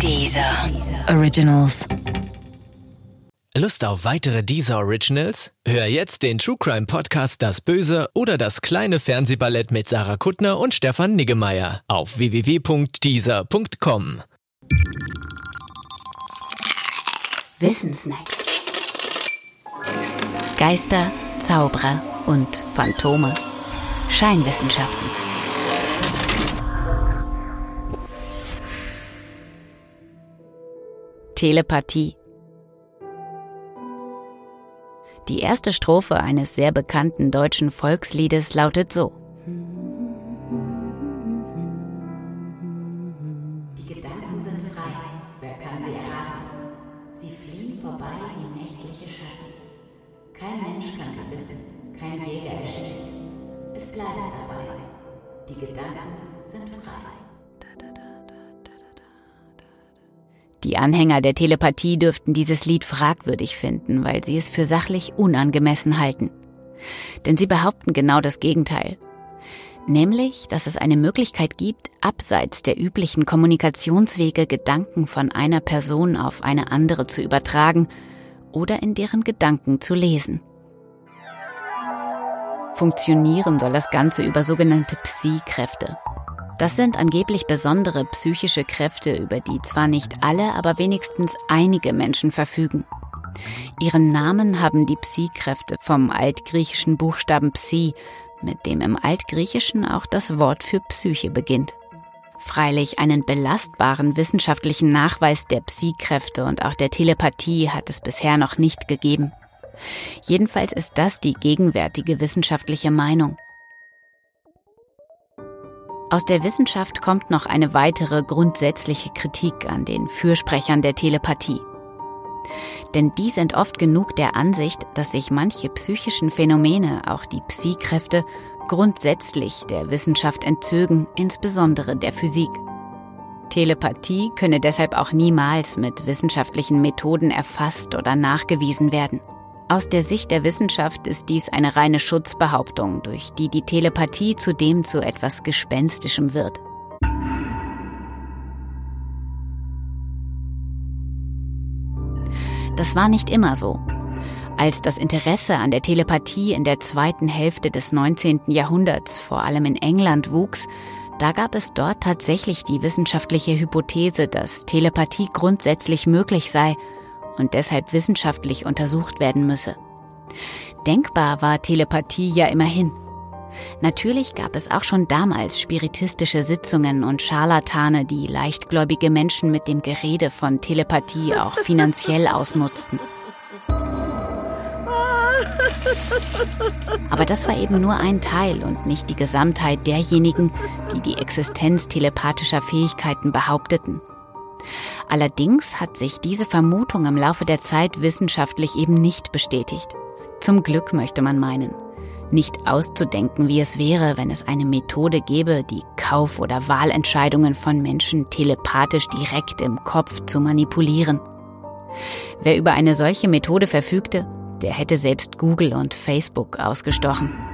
Dieser Originals. Lust auf weitere Deezer Originals? Hör jetzt den True Crime Podcast Das Böse oder das kleine Fernsehballett mit Sarah Kuttner und Stefan Niggemeier auf www.deezer.com. Wissensnacks. Geister, Zauberer und Phantome. Scheinwissenschaften. Telepathie. Die erste Strophe eines sehr bekannten deutschen Volksliedes lautet so. Die Gedanken sind frei, wer kann sie erraten? Sie fliehen vorbei wie nächtliche Schatten. Kein Mensch kann sie wissen, kein Jäger erschießt. Es bleibt dabei. Die Gedanken sind frei. Die Anhänger der Telepathie dürften dieses Lied fragwürdig finden, weil sie es für sachlich unangemessen halten. Denn sie behaupten genau das Gegenteil. Nämlich, dass es eine Möglichkeit gibt, abseits der üblichen Kommunikationswege Gedanken von einer Person auf eine andere zu übertragen oder in deren Gedanken zu lesen. Funktionieren soll das Ganze über sogenannte Psi-Kräfte. Das sind angeblich besondere psychische Kräfte, über die zwar nicht alle, aber wenigstens einige Menschen verfügen. Ihren Namen haben die Psi-Kräfte vom altgriechischen Buchstaben Psi, mit dem im Altgriechischen auch das Wort für Psyche beginnt. Freilich einen belastbaren wissenschaftlichen Nachweis der Psi-Kräfte und auch der Telepathie hat es bisher noch nicht gegeben. Jedenfalls ist das die gegenwärtige wissenschaftliche Meinung. Aus der Wissenschaft kommt noch eine weitere grundsätzliche Kritik an den Fürsprechern der Telepathie. Denn die sind oft genug der Ansicht, dass sich manche psychischen Phänomene, auch die Psi-Kräfte, grundsätzlich der Wissenschaft entzögen, insbesondere der Physik. Telepathie könne deshalb auch niemals mit wissenschaftlichen Methoden erfasst oder nachgewiesen werden. Aus der Sicht der Wissenschaft ist dies eine reine Schutzbehauptung, durch die die Telepathie zudem zu etwas Gespenstischem wird. Das war nicht immer so. Als das Interesse an der Telepathie in der zweiten Hälfte des 19. Jahrhunderts vor allem in England wuchs, da gab es dort tatsächlich die wissenschaftliche Hypothese, dass Telepathie grundsätzlich möglich sei und deshalb wissenschaftlich untersucht werden müsse. Denkbar war Telepathie ja immerhin. Natürlich gab es auch schon damals spiritistische Sitzungen und Scharlatane, die leichtgläubige Menschen mit dem Gerede von Telepathie auch finanziell ausnutzten. Aber das war eben nur ein Teil und nicht die Gesamtheit derjenigen, die die Existenz telepathischer Fähigkeiten behaupteten. Allerdings hat sich diese Vermutung im Laufe der Zeit wissenschaftlich eben nicht bestätigt. Zum Glück möchte man meinen. Nicht auszudenken, wie es wäre, wenn es eine Methode gäbe, die Kauf- oder Wahlentscheidungen von Menschen telepathisch direkt im Kopf zu manipulieren. Wer über eine solche Methode verfügte, der hätte selbst Google und Facebook ausgestochen.